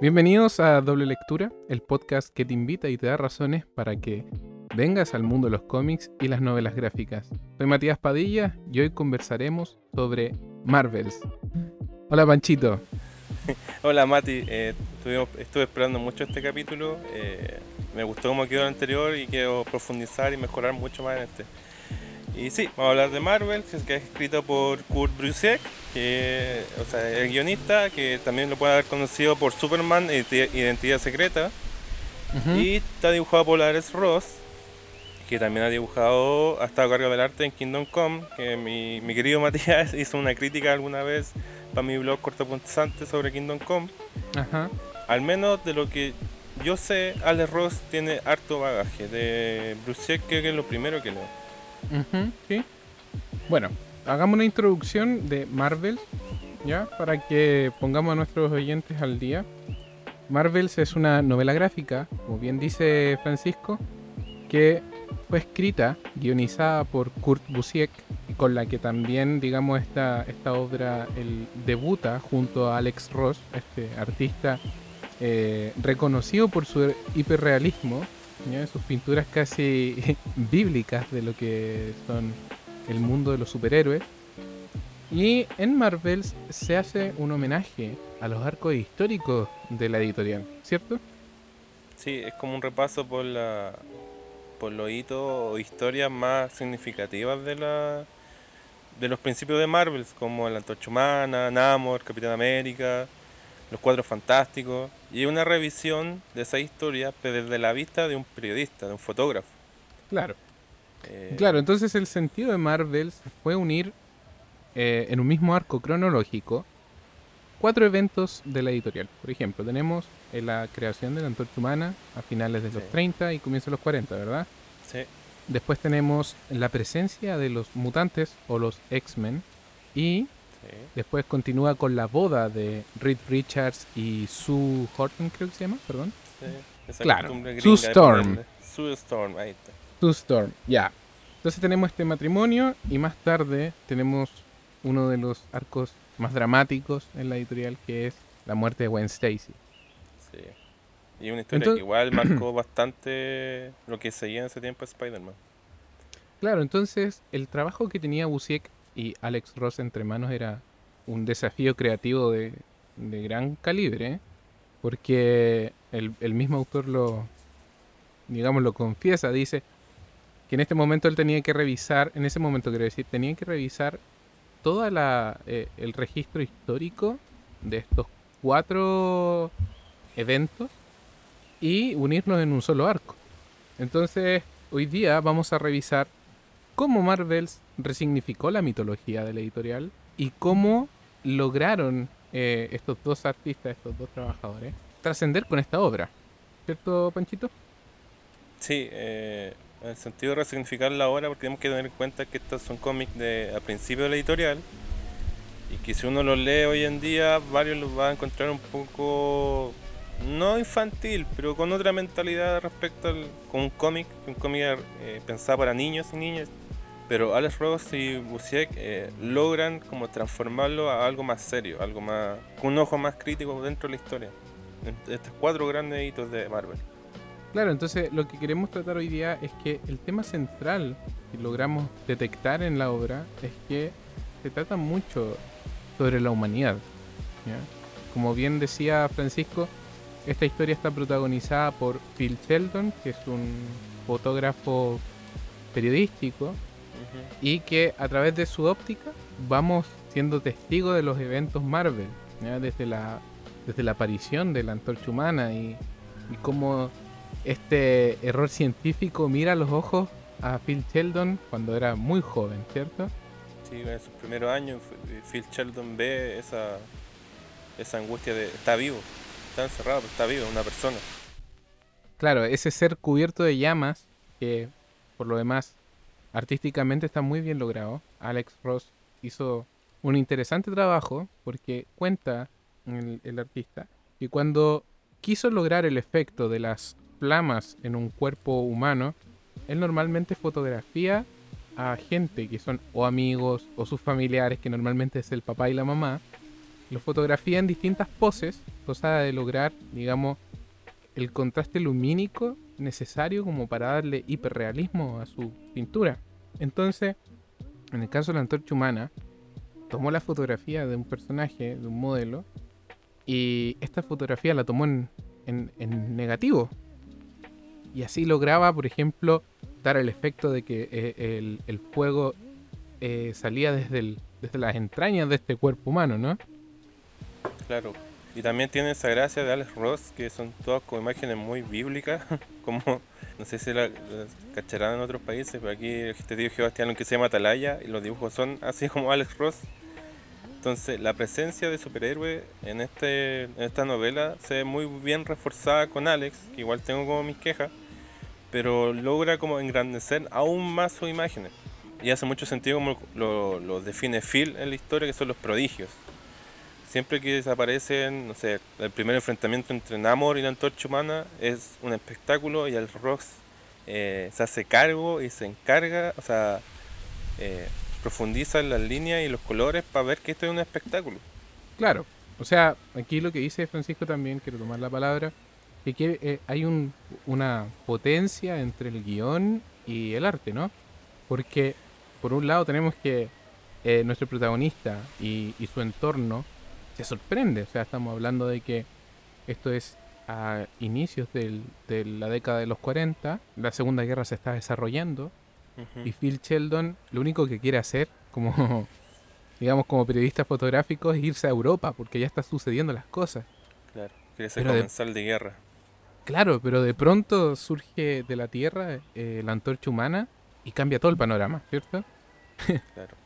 Bienvenidos a Doble Lectura, el podcast que te invita y te da razones para que vengas al mundo de los cómics y las novelas gráficas. Soy Matías Padilla y hoy conversaremos sobre Marvels. Hola Panchito. Hola Mati, eh, estuve esperando mucho este capítulo, eh, me gustó como quedó el anterior y quiero profundizar y mejorar mucho más en este. Y sí, vamos a hablar de Marvel, que es escrito por Kurt Busiek, que o sea, el guionista, que también lo puede haber conocido por Superman, Identidad Secreta. Y está dibujado por Ares Ross, que también ha dibujado, ha estado a cargo del arte en Kingdom Come, que mi, mi querido Matías hizo una crítica alguna vez para mi blog cortopunzante sobre Kingdom Come. Ajá. Al menos de lo que yo sé, Alex Ross tiene harto bagaje. De Bruce que es lo primero que leo sí. Bueno, hagamos una introducción de Marvel, ¿ya? Para que pongamos a nuestros oyentes al día. Marvels es una novela gráfica, como bien dice Francisco, que fue escrita, guionizada por Kurt Busiek, con la que también, digamos, esta, esta obra el, debuta junto a Alex Ross, este artista eh, reconocido por su hiperrealismo sus pinturas casi bíblicas de lo que son el mundo de los superhéroes. Y en Marvels se hace un homenaje a los arcos históricos de la editorial, ¿cierto? Sí, es como un repaso por la por los hitos o historias más significativas de la de los principios de Marvels, como la Antorcha Humana, Namor, Capitán América, los Cuadros Fantásticos, y una revisión de esa historia pero desde la vista de un periodista, de un fotógrafo. Claro. Eh, claro, entonces el sentido de Marvel fue unir eh, en un mismo arco cronológico cuatro eventos de la editorial. Por ejemplo, tenemos eh, la creación de la antorcha humana a finales de los 30 y comienzos de los 40, ¿verdad? Sí. Después tenemos la presencia de los mutantes o los X-Men y Después continúa con la boda de Reed Richards y Sue Horton, creo que se llama, perdón. Sí, claro, Sue Storm. Sue Storm, ahí está. Sue Storm, ya. Entonces tenemos este matrimonio y más tarde tenemos uno de los arcos más dramáticos en la editorial que es la muerte de Gwen Stacy. Sí. Y una historia que igual marcó bastante lo que seguía en ese tiempo Spider-Man. Claro, entonces el trabajo que tenía Busiek y Alex Ross entre manos era un desafío creativo de, gran calibre, porque el, mismo autor lo, digamos, lo confiesa, dice que en este momento él tenía que revisar, en ese momento quiero decir, tenía que revisar todo eh, el registro histórico de estos cuatro eventos y unirlos en un solo arco. Entonces, hoy día vamos a revisar cómo Marvels resignificó la mitología de la editorial y cómo lograron eh, estos dos artistas, estos dos trabajadores, trascender con esta obra. ¿Cierto, Panchito? Sí, eh, en el sentido de resignificar la obra, porque tenemos que tener en cuenta que estos son cómics de, a principio de la editorial y que si uno los lee hoy en día, varios los va a encontrar un poco no infantil, pero con otra mentalidad respecto al con un cómic, un cómic eh, pensado para niños y niñas pero Alex Ross y Busiek eh, logran como transformarlo a algo más serio, algo más con un ojo más crítico dentro de la historia. Estos cuatro grandes hitos de Marvel. Claro, entonces lo que queremos tratar hoy día es que el tema central que logramos detectar en la obra es que se trata mucho sobre la humanidad. Como bien decía Francisco, esta historia está protagonizada por Phil Sheldon, que es un fotógrafo periodístico y que a través de su óptica vamos siendo testigos de los eventos Marvel, desde la desde la aparición de la antorcha humana y, y cómo este error científico mira los ojos a Phil Sheldon cuando era muy joven, ¿cierto? Sí, en sus primeros años Phil Sheldon ve esa, esa angustia de está vivo, está encerrado, pero está vivo, una persona. Claro, ese ser cubierto de llamas que por lo demás Artísticamente está muy bien logrado. Alex Ross hizo un interesante trabajo porque cuenta el, artista que cuando quiso lograr el efecto de las flamas en un cuerpo humano, él normalmente fotografía a gente que son o amigos o sus familiares, que normalmente es el papá y la mamá, lo fotografía en distintas poses, cosa de lograr, digamos, el contraste lumínico necesario como para darle hiperrealismo a su pintura. Entonces, en el caso de la antorcha humana, tomó la fotografía de un personaje, de un modelo, y esta fotografía la tomó en, negativo. Y así lograba, por ejemplo, dar el efecto de que eh, el, fuego eh, salía desde, las entrañas de este cuerpo humano, ¿no? Claro. Y también tiene esa gracia de Alex Ross, que son todas como imágenes muy bíblicas, como, no sé si la, cacharán en otros países, pero aquí este tío Sebastián, que se llama Atalaya, y los dibujos son así como Alex Ross. Entonces, la presencia de superhéroe en, este, en esta novela se ve muy bien reforzada con Alex, que igual tengo como mis quejas, pero logra como engrandecer aún más sus imágenes. Y hace mucho sentido como lo, define Phil en la historia, que son los prodigios siempre que desaparecen, no sé, el primer enfrentamiento entre Namor y la antorcha humana es un espectáculo y el Rox eh, se hace cargo y se encarga, o sea, eh, profundiza en las líneas y los colores para ver que esto es un espectáculo. Claro, o sea, aquí lo que dice Francisco también, quiero tomar la palabra, que eh, hay un, una potencia entre el guion y el arte, ¿no? Porque por un lado tenemos que nuestro protagonista y su entorno te sorprende. O sea, estamos hablando de que esto es a inicios de la década de los 40, la Segunda Guerra se está desarrollando y Phil Sheldon lo único que quiere hacer como digamos como periodista fotográfico es irse a Europa porque ya está sucediendo las cosas. Claro, quiere ser comensal de, guerra. Claro, pero de pronto surge de la Tierra eh, la antorcha humana y cambia todo el panorama, ¿cierto? Claro.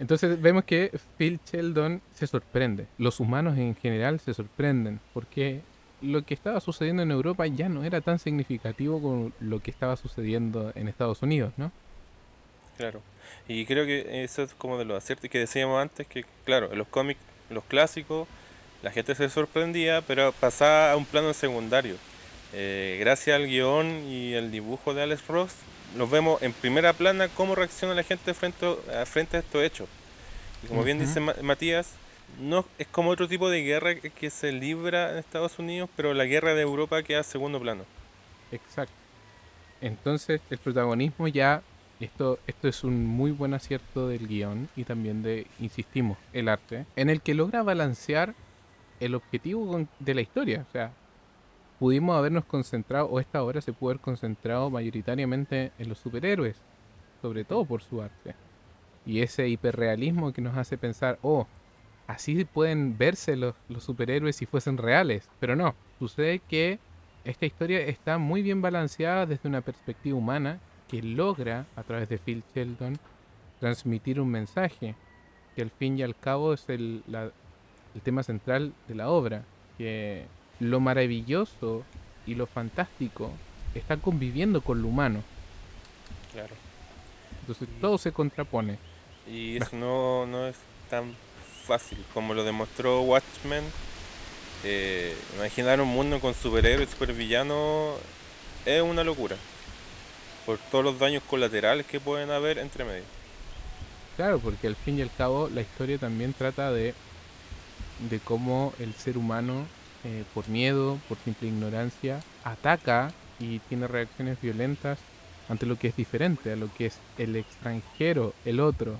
Entonces vemos que Phil Sheldon se sorprende. Los humanos en general se sorprenden porque lo que estaba sucediendo en Europa ya no era tan significativo como lo que estaba sucediendo en Estados Unidos, ¿no? Claro. Y creo que eso es como de lo aciertos que decíamos antes, que claro, en los cómics, los clásicos, la gente se sorprendía, pero pasaba a un plano secundario. Eh, gracias al guion y el dibujo de Alex Ross, nos vemos en primera plana cómo reacciona la gente frente a, frente a estos hechos. Y como bien dice Matías, no es como otro tipo de guerra que se libra en Estados Unidos, pero la guerra de Europa queda a segundo plano. Exacto. Entonces el protagonismo ya, esto, esto es un muy buen acierto del guion y también de, insistimos, el arte, en el que logra balancear el objetivo de la historia. O sea, pudimos habernos concentrado, o esta obra se pudo haber concentrado mayoritariamente en los superhéroes, sobre todo por su arte. Y ese hiperrealismo que nos hace pensar, oh, así pueden verse los, los superhéroes si fuesen reales. Pero no, sucede que esta historia está muy bien balanceada desde una perspectiva humana que logra, a través de Phil Sheldon, transmitir un mensaje, que al fin y al cabo es el, el tema central de la obra, que lo maravilloso y lo fantástico está conviviendo con lo humano. Claro. Entonces todo se contrapone. Y eso no, no es tan fácil como lo demostró Watchmen. Eh, imaginar un mundo con superhéroes y supervillanos es una locura. Por todos los daños colaterales que pueden haber entre medio. Claro, porque al fin y al cabo la historia también trata de, de cómo el ser humano eh, por miedo, por simple ignorancia, ataca y tiene reacciones violentas ante lo que es diferente, a lo que es el extranjero, el otro.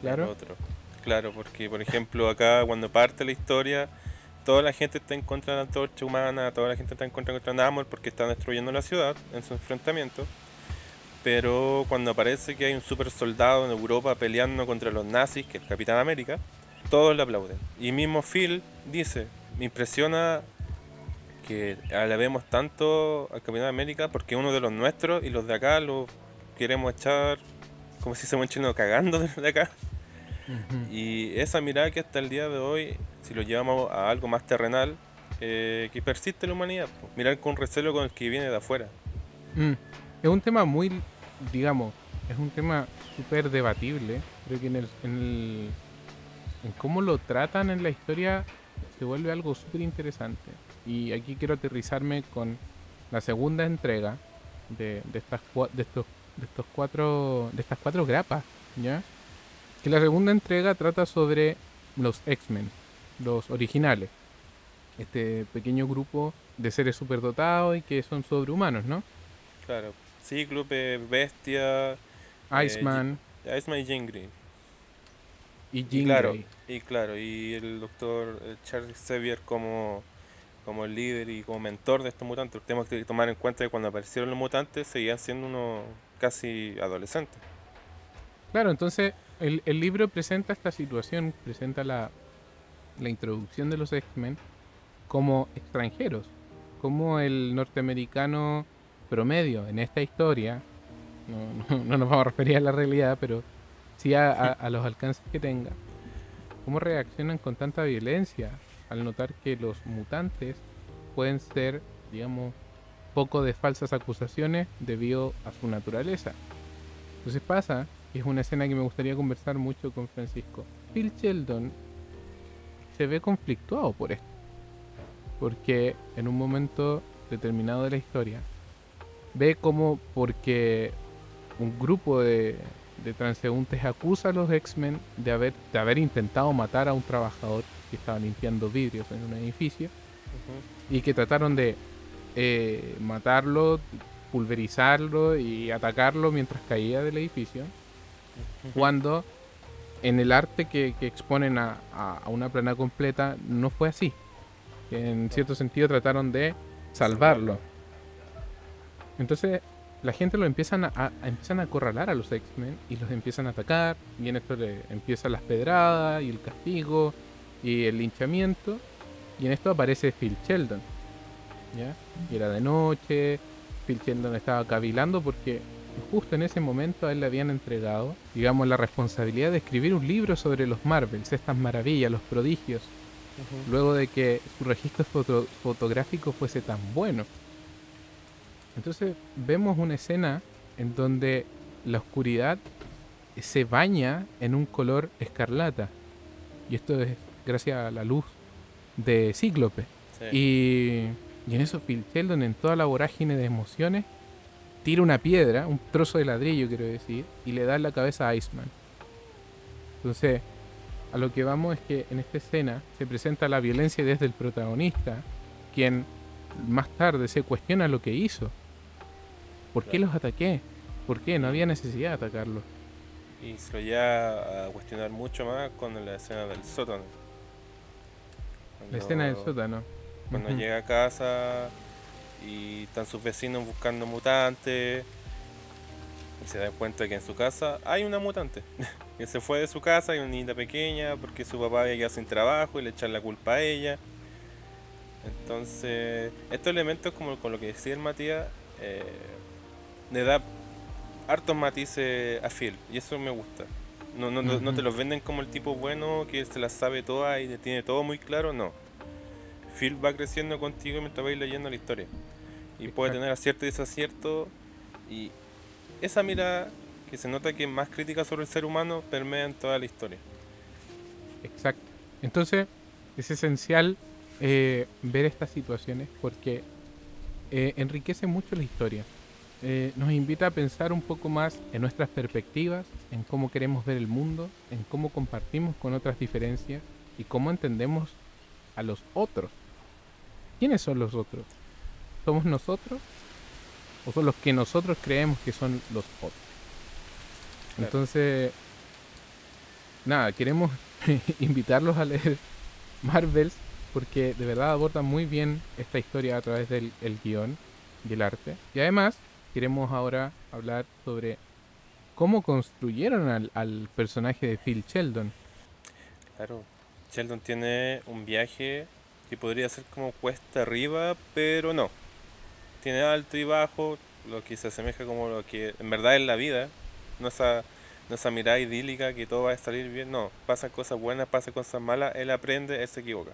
Claro. otro. Claro, porque por ejemplo acá cuando parte la historia, toda la gente está en contra de la antorcha humana, toda la gente está en contra de Namor porque están destruyendo la ciudad en su enfrentamiento. Pero cuando aparece que hay un super soldado en Europa peleando contra los nazis, que es el Capitán América, todos le aplauden. Y mismo Phil dice, me impresiona que alabemos tanto al Capitán América porque es uno de los nuestros y los de acá lo queremos echar como si se chino cagando de acá. Y esa mirada que hasta el día de hoy, si lo llevamos a algo más terrenal, eh, que persiste en la humanidad, mirar con recelo con el que viene de afuera. Mm. Es un tema muy, digamos, es un tema súper debatible. Creo que en, el, en, el, en cómo lo tratan en la historia se vuelve algo súper interesante. Y aquí quiero aterrizarme con la segunda entrega de, estas, de, estos, de, estos cuatro, de estas cuatro grapas, ¿ya? Que la segunda entrega trata sobre los X-Men, los originales. Este pequeño grupo de seres superdotados y que son sobrehumanos, ¿no? Claro. Cíclope, Bestia, Iceman. Eh, Iceman y Jean Grey. Y Jean claro, Grey. y claro, y el doctor eh, Charles Xavier como, como el líder y como mentor de estos mutantes. Tenemos que tomar en cuenta que cuando aparecieron los mutantes seguían siendo unos casi adolescentes. Claro, entonces el, el libro presenta esta situación, presenta la, la introducción de los X-Men como extranjeros, como el norteamericano promedio en esta historia, no, no, no nos vamos a referir a la realidad, pero sí a, los alcances que tenga, cómo reaccionan con tanta violencia al notar que los mutantes pueden ser, digamos, poco de falsas acusaciones debido a su naturaleza. Entonces pasa, y es una escena que me gustaría conversar mucho con Francisco. Phil Sheldon se ve conflictuado por esto. Porque en un momento determinado de la historia ve como porque un grupo de, de transeúntes acusa a los X-Men de haber, de haber intentado matar a un trabajador que estaba limpiando vidrios en un edificio y que trataron de eh, matarlo, pulverizarlo y atacarlo mientras caía del edificio. Cuando en el arte que, que exponen a, a- una plana completa no fue así. En cierto sentido trataron de salvarlo. Entonces la gente lo empiezan a, a- empiezan a acorralar a los X-Men y los empiezan a atacar. Y en esto le empiezan las pedradas y el castigo y el linchamiento. Y en esto aparece Phil Sheldon. ¿ya? Y era de noche. Phil Sheldon estaba cavilando porque justo en ese momento a él le habían entregado, digamos, la responsabilidad de escribir un libro sobre los Marvels, estas maravillas, los prodigios, luego de que su registro foto- fotográfico fuese tan bueno. Entonces vemos una escena en donde la oscuridad se baña en un color escarlata. Y esto es gracias a la luz de Cíclope. Sí. Y, y en eso Phil Sheldon, en toda la vorágine de emociones, tira una piedra, un trozo de ladrillo quiero decir, y le da en la cabeza a Iceman. Entonces, a lo que vamos es que en esta escena se presenta la violencia desde el protagonista, quien más tarde se cuestiona lo que hizo. ¿Por qué los ataqué? ¿Por qué? No había necesidad de atacarlos. Y se lo lleva a cuestionar mucho más con la escena del sótano. La escena del sótano. Cuando llega a casa y están sus vecinos buscando mutantes. Y se da cuenta que en su casa hay una mutante. que se fue de su casa, hay una niña pequeña, porque su papá había quedado sin trabajo y le echan la culpa a ella. Entonces, estos elementos, como con lo que decía el Matías, eh, le da hartos matices a Phil. Y eso me gusta. No, no, no- no te los venden como el tipo bueno que se las sabe todas y tiene todo muy claro, no. Phil va creciendo contigo mientras vais leyendo la historia. Y puede tener acierto y desacierto. Y esa mirada que se nota que es más crítica sobre el ser humano permea en toda la historia. Exacto. Entonces, es esencial eh, ver estas situaciones porque eh, enriquece mucho la historia. Eh, nos invita a pensar un poco más en nuestras perspectivas, en cómo queremos ver el mundo, en cómo compartimos con otras diferencias y cómo entendemos a los otros. ¿Quiénes son los otros? ¿Somos nosotros? ¿O son los que nosotros creemos que son los otros? Claro. Entonces, nada, queremos invitarlos a leer Marvels porque de verdad abordan muy bien esta historia a través del el guion y el arte. Y además, queremos ahora hablar sobre cómo construyeron al, al personaje de Phil Sheldon. Claro, Sheldon tiene un viaje que podría ser como cuesta arriba, pero no. Tiene alto y bajo, lo que se asemeja como lo que en verdad es la vida. No esa, no esa mirada idílica que todo va a salir bien, no. Pasan cosas buenas, pasan cosas malas, él aprende, él se equivoca.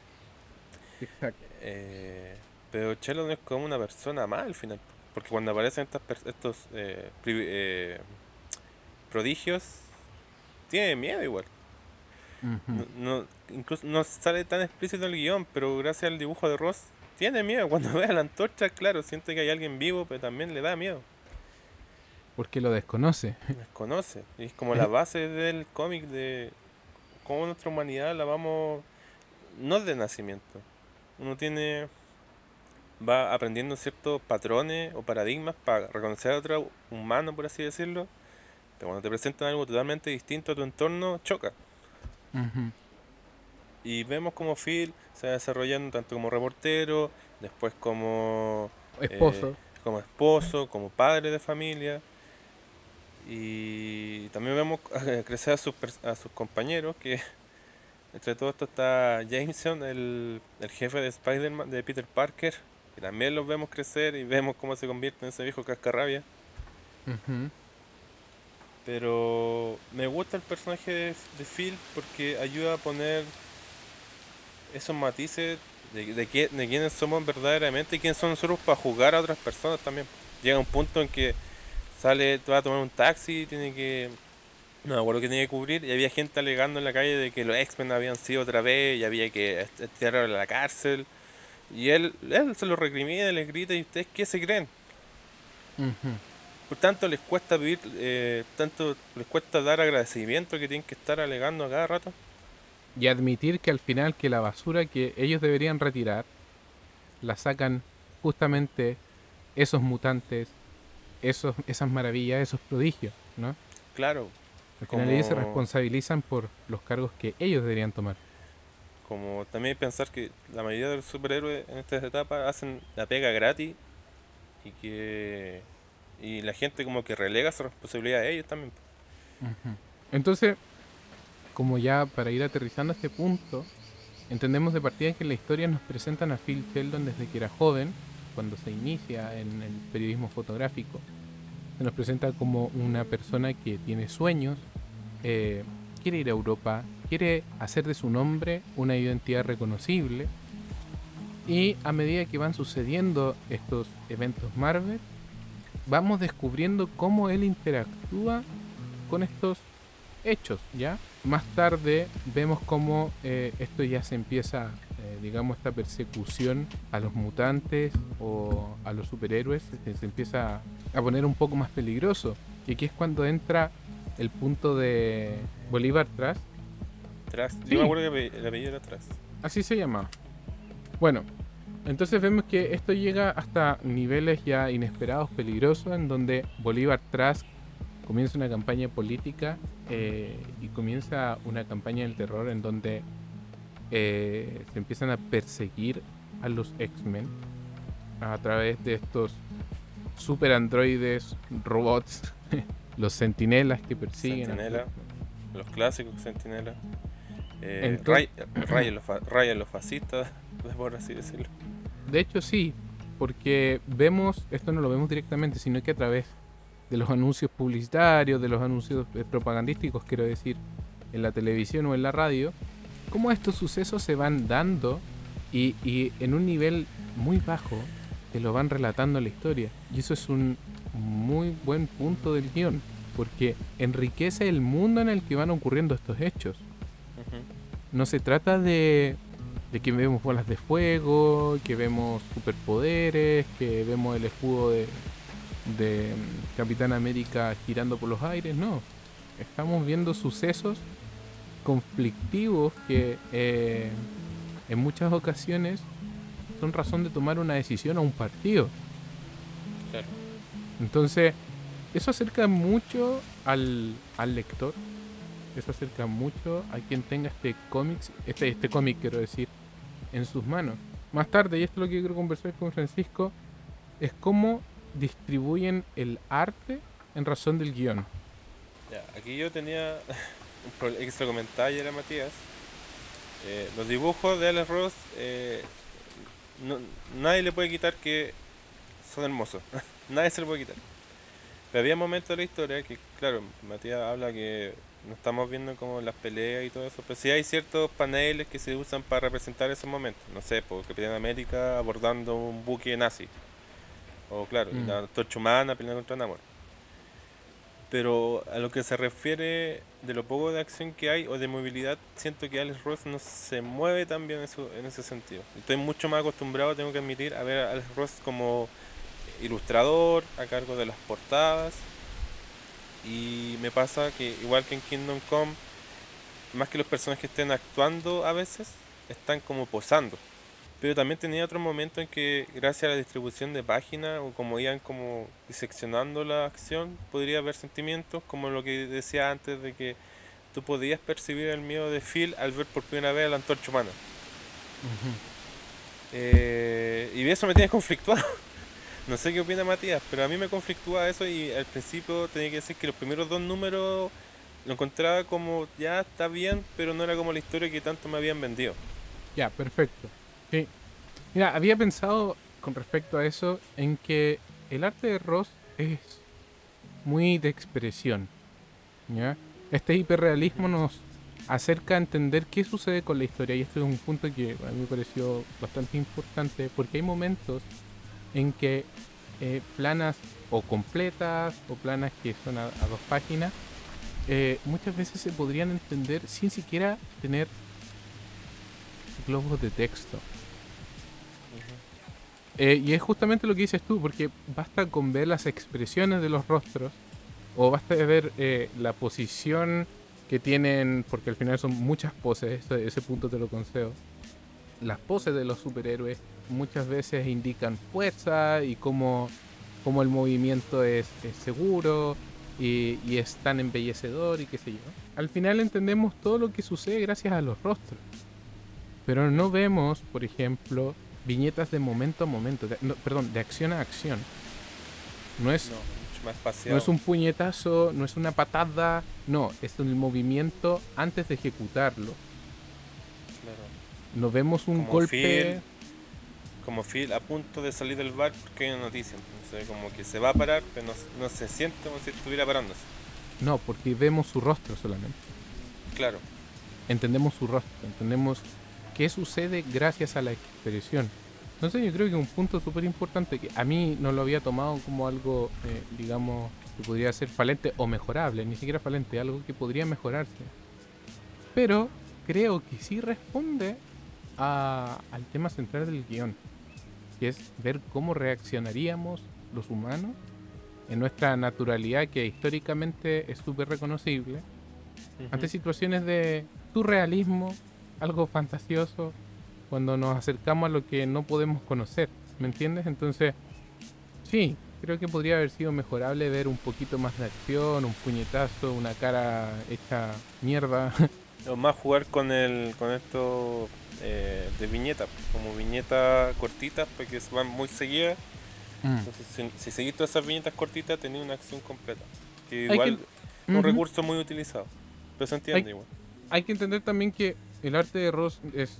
Exacto. Eh, pero Sheldon es como una persona más al final. Porque cuando aparecen estas, estos eh, eh, prodigios, tiene miedo igual. No, no- incluso no sale tan explícito el guion, pero gracias al dibujo de Ross, tiene miedo. Cuando ve a la antorcha, claro, siente que hay alguien vivo, pero también le da miedo. Porque lo desconoce. Desconoce. Y es como la base del cómic de cómo nuestra humanidad la vamos no de nacimiento. Uno tiene va aprendiendo ciertos patrones o paradigmas para reconocer a otro humano, por así decirlo. Pero cuando te presentan algo totalmente distinto a tu entorno, choca. Y vemos como Phil se va desarrollando tanto como reportero, después como esposo, eh, como esposo, como padre de familia. Y también vemos crecer a sus, a sus compañeros, que entre todo esto está Jameson, el, el jefe de Spider-Man, de Peter Parker, que también los vemos crecer y vemos cómo se convierte en ese viejo cascarrabia. Pero me gusta el personaje de, de, Phil porque ayuda a poner esos matices de, de, quiénes somos verdaderamente y quiénes son nosotros para jugar a otras personas también. Llega un punto en que sale, va a tomar un taxi, tiene que. No me acuerdo que tenía que cubrir y había gente alegando en la calle de que los X-Men habían sido otra vez y había que tirarlo a la cárcel. Y él, él se lo recrimina, les grita y ustedes qué se creen. Por tanto, les cuesta vivir, eh, tanto les cuesta dar agradecimiento que tienen que estar alegando a cada rato. Y admitir que al final que la basura que ellos deberían retirar, la sacan justamente esos mutantes, esos, esas maravillas, esos prodigios, ¿no? Claro. Al final ellos se responsabilizan por los cargos que ellos deberían tomar. Como también pensar que la mayoría de los superhéroes en esta etapa hacen la pega gratis y que y la gente como que relega su responsabilidad a ellos también. Entonces, como ya para ir aterrizando a este punto, entendemos de partida que la historia nos presentan a Phil Sheldon desde que era joven, cundo se inicia en el periodismo fotográfico. Se nos presenta como una persona que tiene sueños, eh, quiere ir a Europa, quiere hacer de su nombre una identidad reconocible. Y a medida que van sucediendo estos eventos Marvel, vamos descubriendo cómo él interactúa con estos hechos, ¿ya? Más tarde vemos cómo eh, esto ya se empieza, eh, digamos, esta persecución a los mutantes o a los superhéroes, se, empieza a poner un poco más peligroso. Y aquí es cuando entra el punto de Bolívar Trust. Sí. me acuerdo que el apellido era Trust. Así se llama. Bueno, entonces vemos que esto llega hasta niveles ya inesperados, peligrosos, en donde Bolívar Trask comienza una campaña política eh, y comienza una campaña del terror en donde eh, se empiezan a perseguir a los X-Men a través de estos super androides, robots, los sentinelas que persiguen. Sentinela, los clásicos sentinelas. Eh, los, fascistas, por así decirlo. De hecho, sí, porque vemos, esto no lo vemos directamente, sino que a través de los anuncios publicitarios, de los anuncios eh, propagandísticos, quiero decir, en la televisión o en la radio, cómo estos sucesos se van dando y, y en un nivel muy bajo te lo van relatando la historia. Y eso es un muy buen punto del guion, porque enriquece el mundo en el que van ocurriendo estos hechos. No se trata de de que vemos bolas de fuego, que vemos superpoderes, que vemos el escudo de, de Capitán América girando por los aires, no. Estamos viendo sucesos conflictivos que eh, en muchas ocasiones son razón de tomar una decisión a un partido. Entonces, eso acerca mucho al, al lector, eso acerca mucho a quien tenga este cómic, este, este cómic quiero decir, en sus manos. Más tarde, y esto es lo que quiero conversar con Francisco, es cómo distribuyen el arte en razón del guion. Ya, aquí yo tenía un extra comentario, era Matías. Eh, los dibujos de Alex Ross, eh, nadie le puede quitar que son hermosos. nadie se lo puede quitar. Pero había momentos de la historia que, claro, Matías habla que no estamos viendo como las peleas y todo eso, pero sí hay ciertos paneles que se usan para representar esos momentos. No sé, por Capitán América abordando un buque nazi. O claro, mm. la torcha humana peleando contra Namor. Pero a lo que se refiere de lo poco de acción que hay o de movilidad, siento que Alex Ross no se mueve tan bien eso, en ese sentido. Estoy mucho más acostumbrado, tengo que admitir, a ver a Alex Ross como ilustrador, a cargo de las portadas y me pasa que igual que en Kingdom Come, más que los personajes estén actuando a veces, están como posando. Pero también tenía otros momentos en que gracias a la distribución de páginas o como iban como diseccionando la acción, podría haber sentimientos como lo que decía antes de que tú podías percibir el miedo de Phil al ver por primera vez a la antorcha humana. Eh, y eso me tiene conflictuado. No sé qué opina Matías, pero a mí me conflictúa eso y al principio tenía que decir que los primeros dos números lo encontraba como ya está bien, pero no era como la historia que tanto me habían vendido. Ya, perfecto. Sí. Mira, había pensado con respecto a eso en que el arte de Ross es muy de expresión. ¿ya? Este hiperrealismo nos acerca a entender qué sucede con la historia y este es un punto que a mí me pareció bastante importante porque hay momentos en que eh, planas o completas o planas que son a, dos páginas eh, muchas veces se podrían entender sin siquiera tener globos de texto. Eh, y es justamente lo que dices tú, porque basta con ver las expresiones de los rostros o basta ver la posición que tienen, porque al final son muchas poses, ese, punto te lo concedo. Las poses de los superhéroes muchas veces indican fuerza y cómo, cómo el movimiento es, seguro y, y, es tan embellecedor y qué sé yo. Al final entendemos todo lo que sucede gracias a los rostros. Pero no vemos, por ejemplo, viñetas de momento a momento, perdón, de acción a acción. No es, no es un puñetazo, no es una patada, no, es un movimiento antes de ejecutarlo. Claro. vemos un golpe. Como Phil a punto de salir del bar porque hay una noticia. como que se va a parar, pero no, se siente como si estuviera parándose. No, porque vemos su rostro solamente. Claro. Entendemos su rostro, entendemos qué sucede gracias a la expresión. Entonces yo creo que un punto súper importante que a mí no lo había tomado como algo, eh, digamos, que podría ser falente o mejorable, ni siquiera falente, algo que podría mejorarse. Pero creo que sí responde al tema central del guion, que es ver cómo reaccionaríamos los humanos en nuestra naturalidad que históricamente es súper reconocible ante situaciones de surrealismo, algo fantasioso, cuando nos acercamos a lo que no podemos conocer, ¿me entiendes? Entonces, sí, creo que podría haber sido mejorable ver un poquito más de acción, un puñetazo, una cara hecha mierda. O más jugar con el con esto eh, de viñetas, como viñetas cortitas, porque van muy seguidas. Mm. Entonces, si, si seguís todas esas viñetas cortitas, tenés una acción completa. Que igual es un recurso muy utilizado. Pero se entiende igual. Hay que entender también que el arte de Ross es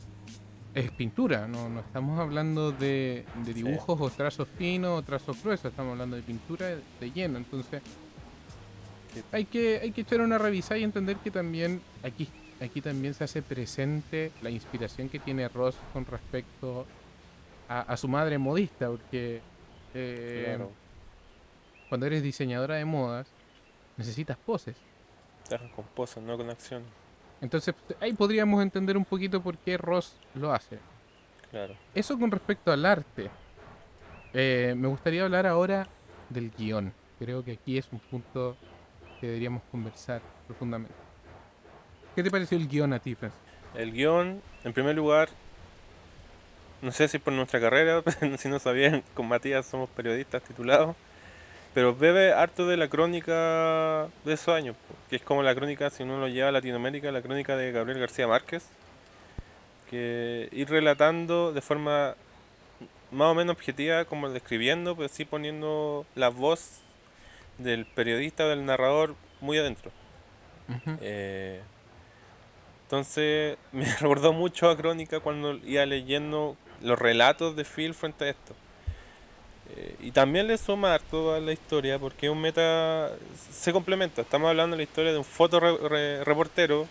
es pintura, no, no estamos hablando de, dibujos o trazos finos o trazos gruesos, estamos hablando de pintura de, lleno, entonces hay que, hay que echar una revisada y entender que también aquí, aquí también se hace presente la inspiración que tiene Ross con respecto a, su madre modista, porque eh, cuando eres diseñadora de modas necesitas poses. con poses, no con acción. Entonces ahí podríamos entender un poquito por qué Ross lo hace. Claro. Eso con respecto al arte. Eh, me gustaría hablar ahora del guion. Creo que aquí es un punto que deberíamos conversar profundamente. ¿Qué te pareció el guion a ti, El guion, en primer lugar, no sé si por nuestra carrera, si no sabían, con Matías somos periodistas titulados. Pero bebe harto de la crónica de esos años, que es como la crónica, si uno lo lleva a Latinoamérica, la crónica de Gabriel García Márquez, que ir relatando de forma más o menos objetiva, como describiendo, pero sí poniendo la voz del periodista o del narrador muy adentro. Eh, entonces me recordó mucho a Crónica cuando iba leyendo los relatos de Phil frente a esto. Eh, y también le suma toda la historia porque un meta se complementa. Estamos hablando de la historia de un fotoreportero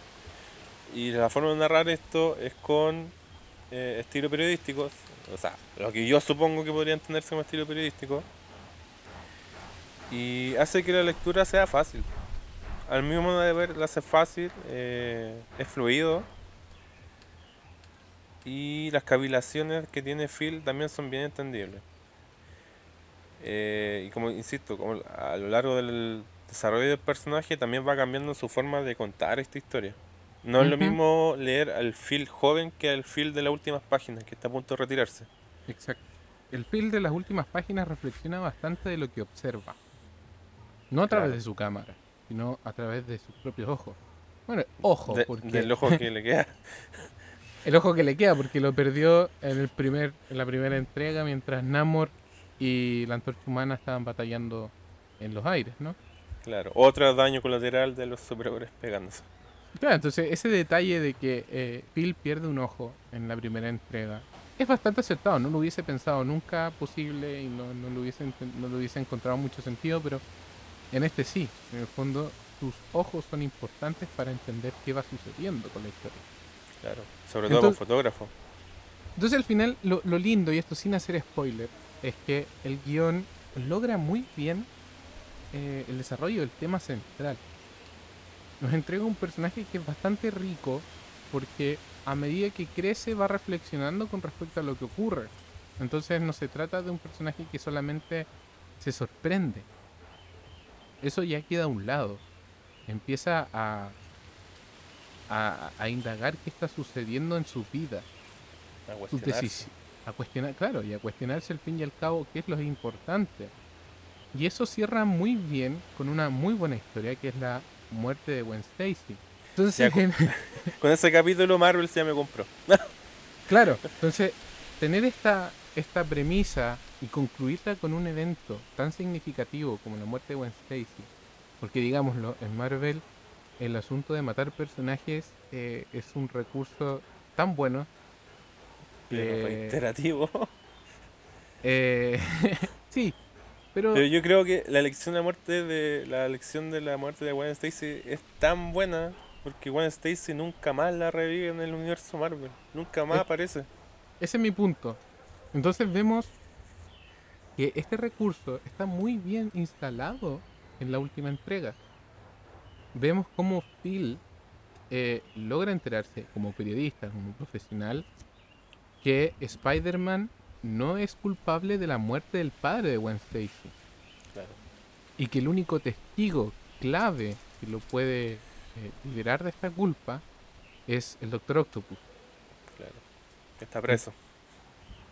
y la forma de narrar esto es con eh, estilo periodístico, o sea, lo que yo supongo que podría entenderse como estilo periodístico. Y hace que la lectura sea fácil. Al mismo modo de ver, la hace fácil, eh, es fluido. Y las cavilaciones que tiene Phil también son bien entendibles. Eh, y como insisto, como a lo largo del desarrollo del personaje también va cambiando su forma de contar esta historia. No es lo mismo leer al Phil joven que al Phil de las últimas páginas, que está a punto de retirarse. Exacto. El Phil de las últimas páginas reflexiona bastante de lo que observa. No a través Claro. de su cámara, sino a través de sus propios ojos. Bueno, ojo, De- porque Del ojo que le queda. el ojo que le queda, porque lo perdió en el primer, en la primera entrega mientras Namor y la antorcha humana estaban batallando en los aires, ¿no? Claro, otro daño colateral de los superhéroes pegándose. Claro, entonces ese detalle de que eh, Phil pierde un ojo en la primera entrega es bastante acertado. No lo hubiese pensado nunca posible y no, no lo, hubiese, no lo hubiese encontrado mucho sentido, pero en este sí. En el fondo, tus ojos son importantes para entender qué va sucediendo con la historia. Claro, sobre todo Entonces- con fotógrafo. Entonces al final lo, lo lindo, y esto sin hacer spoiler, es que el guion logra muy bien eh, el desarrollo del tema central. Nos entrega un personaje que es bastante rico porque a medida que crece va reflexionando con respecto a lo que ocurre. Entonces no se trata de un personaje que solamente se sorprende. Eso ya queda a un lado. Empieza a, a, a indagar qué está sucediendo en su vida a cuestionarse. A cuestionar, claro, y a cuestionarse al fin y al cabo qué es lo importante. Y eso cierra muy bien con una muy buena historia que es la muerte de Gwen Stacy. Entonces, Ya, en- Con ese capítulo Marvel ya me compró. claro, entonces tener esta, esta premisa y concluirla con un evento tan significativo como la muerte de Gwen Stacy, porque digámoslo, en Marvel el asunto de matar personajes eh, es un recurso tan bueno Pero Eh, reiterativo. Eh, sí, pero, Pero yo creo que la elección de la muerte de la elección de la muerte de Gwen Stacy es tan buena porque Gwen Stacy nunca más la revive en el universo Marvel, nunca más Es- aparece. ese es mi punto. Entonces vemos que este recurso está muy bien instalado en la última entrega. Vemos cómo Phil eh, logra enterarse como periodista, como profesional, que Spider-Man no es culpable de la muerte del padre de Gwen Stacy. Claro. y que el único testigo clave que lo puede eh, liberar de esta culpa es el Doctor Octopus, Claro. Que está preso.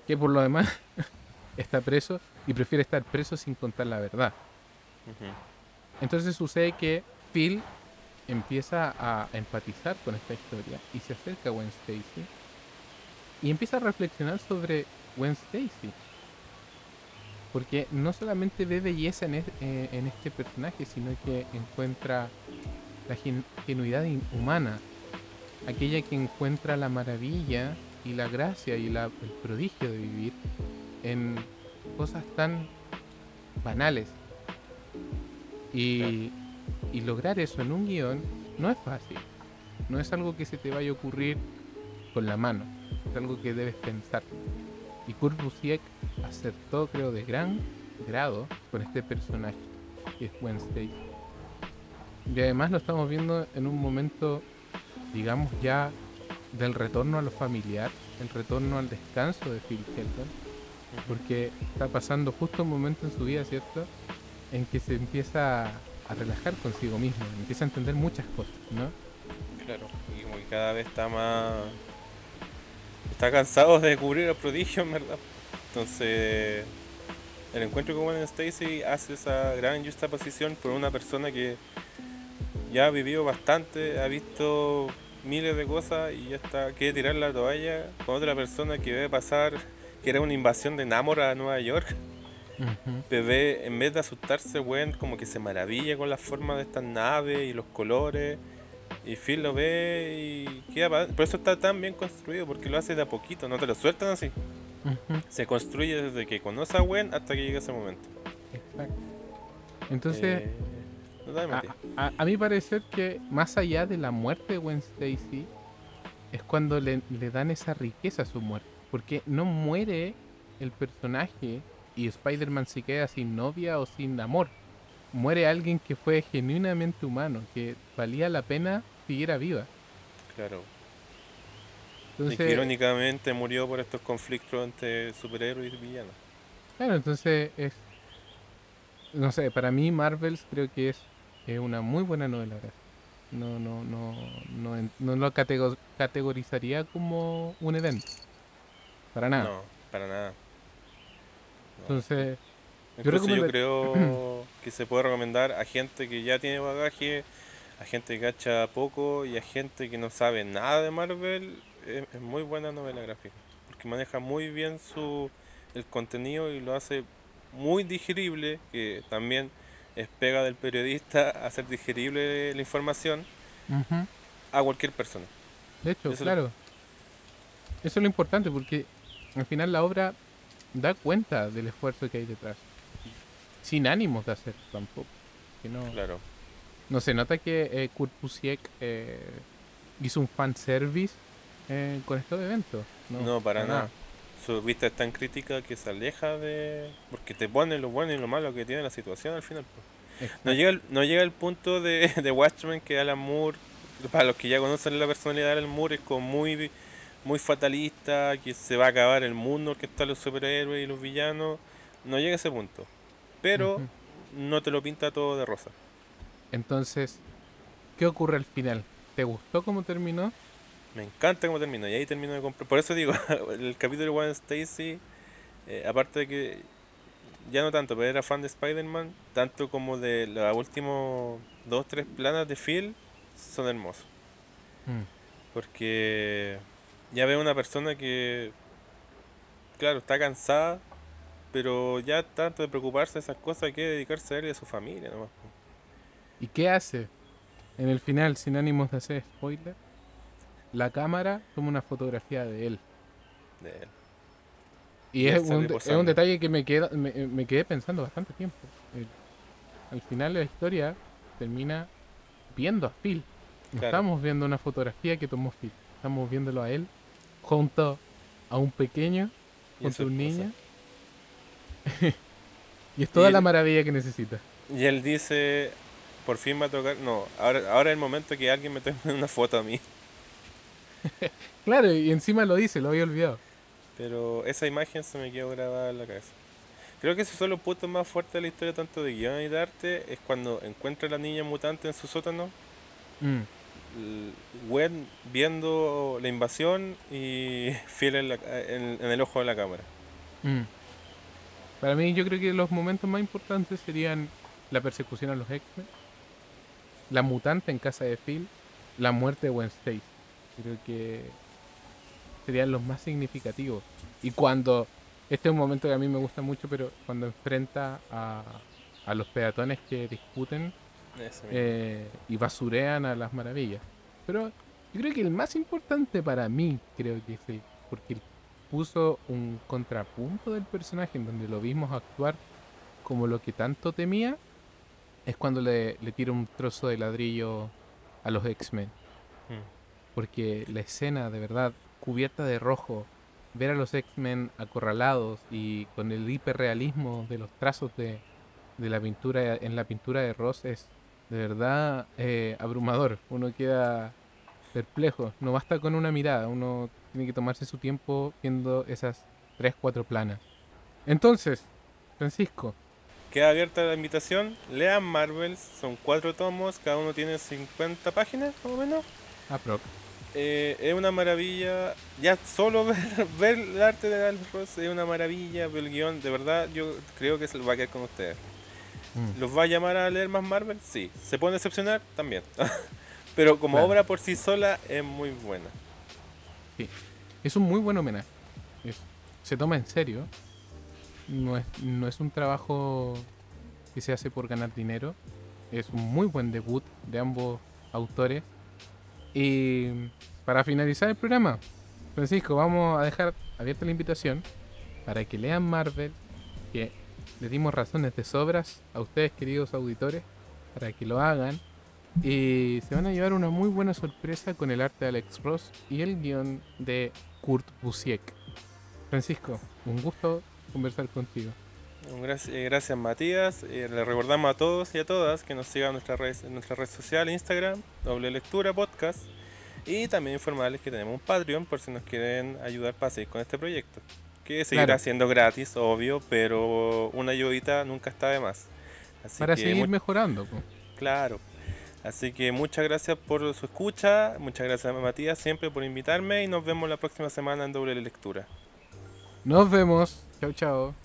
que por lo demás está preso y prefiere estar preso sin contar la verdad. Entonces sucede que Phil empieza a empatizar con esta historia y se acerca a Gwen Stacy y empieza a reflexionar sobre Gwen Stacy. Porque no solamente ve belleza en, es- eh, en este personaje, sino que encuentra la gen- genuidad humana, aquella que encuentra la maravilla y la gracia y la- el prodigio de vivir en cosas tan banales. Y, lograr eso en un guion no es fácil. No es algo que se te vaya a ocurrir con la mano. Es algo que debes pensar. Y Kurt Busiek acertó, creo, de gran grado con este personaje, que es Stacy. Y además lo estamos viendo en un momento, digamos, ya del retorno a lo familiar, el retorno al descanso de Phil Helton, porque está pasando justo un momento en su vida, ¿cierto? En que se empieza a, relajar consigo mismo, empieza a entender muchas cosas, ¿no? Claro. Y como que cada vez está más. Está cansado de cubrir el prodigio, en verdad. Entonces. El encuentro con Gwen Stacy hace esa gran juxtaposición por una persona que ya ha vivido bastante, ha visto miles de cosas y ya está, quiere tirar la toalla con otra persona que ve pasar, que era una invasión de Namor a Nueva York. Bebé, en vez de asustarse, weón, como que se maravilla con la forma de estas naves y los colores. Y Phil lo ve y queda Por eso está tan bien construido, porque lo hace de a poquito, no te lo sueltan así. Se construye desde que conoce a Gwen hasta que llega ese momento. exacto. Entonces, Eh, no a, a- a mi parecer que más allá de la muerte de Gwen Stacy, es cuando le, le dan esa riqueza a su muerte. Porque no muere el personaje y Spider-Man se queda sin novia o sin amor. Muere alguien que fue genuinamente humano, que valía la pena siguiera viva. Claro. y que irónicamente murió por estos conflictos entre superhéroes y villanos. Claro, entonces es. No sé, para mí Marvels creo que es, eh, una muy buena novela. No, no, no, no, no lo catego- categorizaría como un evento. Para nada. No, para nada. No. Entonces, Incluso yo, recomendar- creo que se puede recomendar a gente que ya tiene bagaje, a gente que cacha poco y a gente que no sabe nada de Marvel. Es, es muy buena novela gráfica. Porque maneja muy bien su el contenido y lo hace muy digerible, que también es pega del periodista hacer digerible la información a cualquier persona. de hecho, Eso lo- claro. Eso es lo importante porque al final la obra da cuenta del esfuerzo que hay detrás. Sin ánimos de hacer tampoco. Que no, Claro. no se nota que eh, Kurt Busiek eh, hizo un fanservice eh, con estos eventos. No, No, para nada. Su vista es tan crítica que se aleja de. Porque te pone lo bueno y lo malo que tiene la situación al final. No llega, el- no llega el punto de, de Watchmen que Alan Moore, para los que ya conocen la personalidad de Alan Moore, es como muy, muy fatalista, que se va a acabar el mundo, que están los superhéroes y los villanos. No llega a ese punto. Pero no te lo pinta todo de rosa. Entonces, ¿qué ocurre al final? ¿Te gustó cómo terminó? Me encanta cómo termina, y ahí termino de comprar. Por eso digo, el capítulo de Gwen Stacy, eh, aparte de que ya no tanto, pero era fan de Spider-Man, tanto como de los últimos dos, tres planas de Phil, son hermosos. Mm, Porque ya veo una persona que, claro, está cansada, pero ya tanto de preocuparse de esas cosas, hay que dedicarse a él y a su familia nomás. ¿Y qué hace? En el final, sin ánimos de hacer spoiler, la cámara toma una fotografía de él. De él. Y Y es un, es un detalle que me, queda, me, me quedé pensando bastante tiempo. El- al final de la historia termina viendo a Phil. No Claro. estamos viendo una fotografía que tomó Phil. Estamos viéndolo a él junto a un pequeño, junto su a un niño. y es toda Y la él- maravilla que necesita. Y él dice, por fin va a tocar, no, ahora, ahora es el momento que alguien me tome una foto a mí. Claro, y encima lo dice, lo había olvidado. Pero esa imagen se me quedó grabada en la cabeza. Creo que esos son los puntos más fuertes de la historia, tanto de guion y de arte, es cuando encuentra a la niña mutante en su sótano, Mm. Gwen viendo la invasión y Phil en, la en- en el ojo de la cámara. Mm. Para mí, yo creo que los momentos más importantes serían la persecución a los X-Men, la mutante en casa de Phil, la muerte de Stacy. Creo que serían los más significativos. Y cuando, este es un momento que a mí me gusta mucho, pero cuando enfrenta a, a los peatones que discuten. Eh, y basurean a las maravillas. Pero yo creo que el más importante para mí, creo que es el, porque puso un contrapunto del personaje en donde lo vimos actuar como lo que tanto temía, es cuando le, le tira un trozo de ladrillo a los X-Men. Mm. Porque la escena, de verdad, cubierta de rojo, ver a los X-Men acorralados y con el hiperrealismo de los trazos de, de la pintura en la pintura de Ross es de verdad eh, abrumador. Uno queda perplejo. No basta con una mirada, uno tiene que tomarse su tiempo viendo esas tres, cuatro planas. Entonces, Francisco, Queda abierta la invitación, lean Marvels, son cuatro tomos, cada uno tiene 50 páginas, más o menos. aprox. Eh, es una maravilla. Ya solo ver, ver el arte de Ross es una maravilla. Ver el guion, de verdad, yo creo que se lo va a quedar con ustedes. Mm. ¿Los va a llamar a leer más Marvel? Sí. ¿Se puede decepcionar? También. Pero como Claro. obra por sí sola es muy buena. Es un muy buen homenaje. Es- se toma en serio. No es, no es un trabajo que se hace por ganar dinero. Es un muy buen debut de ambos autores. Y para finalizar el programa, Francisco, vamos a dejar abierta la invitación para que lean Marvel, que le dimos razones de sobras a ustedes, queridos auditores, para que lo hagan. Y se van a llevar una muy buena sorpresa con el arte de Alex Ross y el guion de Kurt Busiek. Francisco, un gusto conversar contigo. Gracias, gracias Matías. Eh, le recordamos a todos y a todas que nos sigan en nuestra red, en nuestra red social, Instagram, doble lectura podcast. Y también informarles que tenemos un Patreon por si nos quieren ayudar para seguir con este proyecto. Que seguirá Claro. siendo gratis, obvio, pero una ayudita nunca está de más. Así para que seguir mejorando. po. Claro. Así que muchas gracias por su escucha, muchas gracias Matías siempre por invitarme y nos vemos la próxima semana en Doble Lectura. Nos vemos. Chao, chao.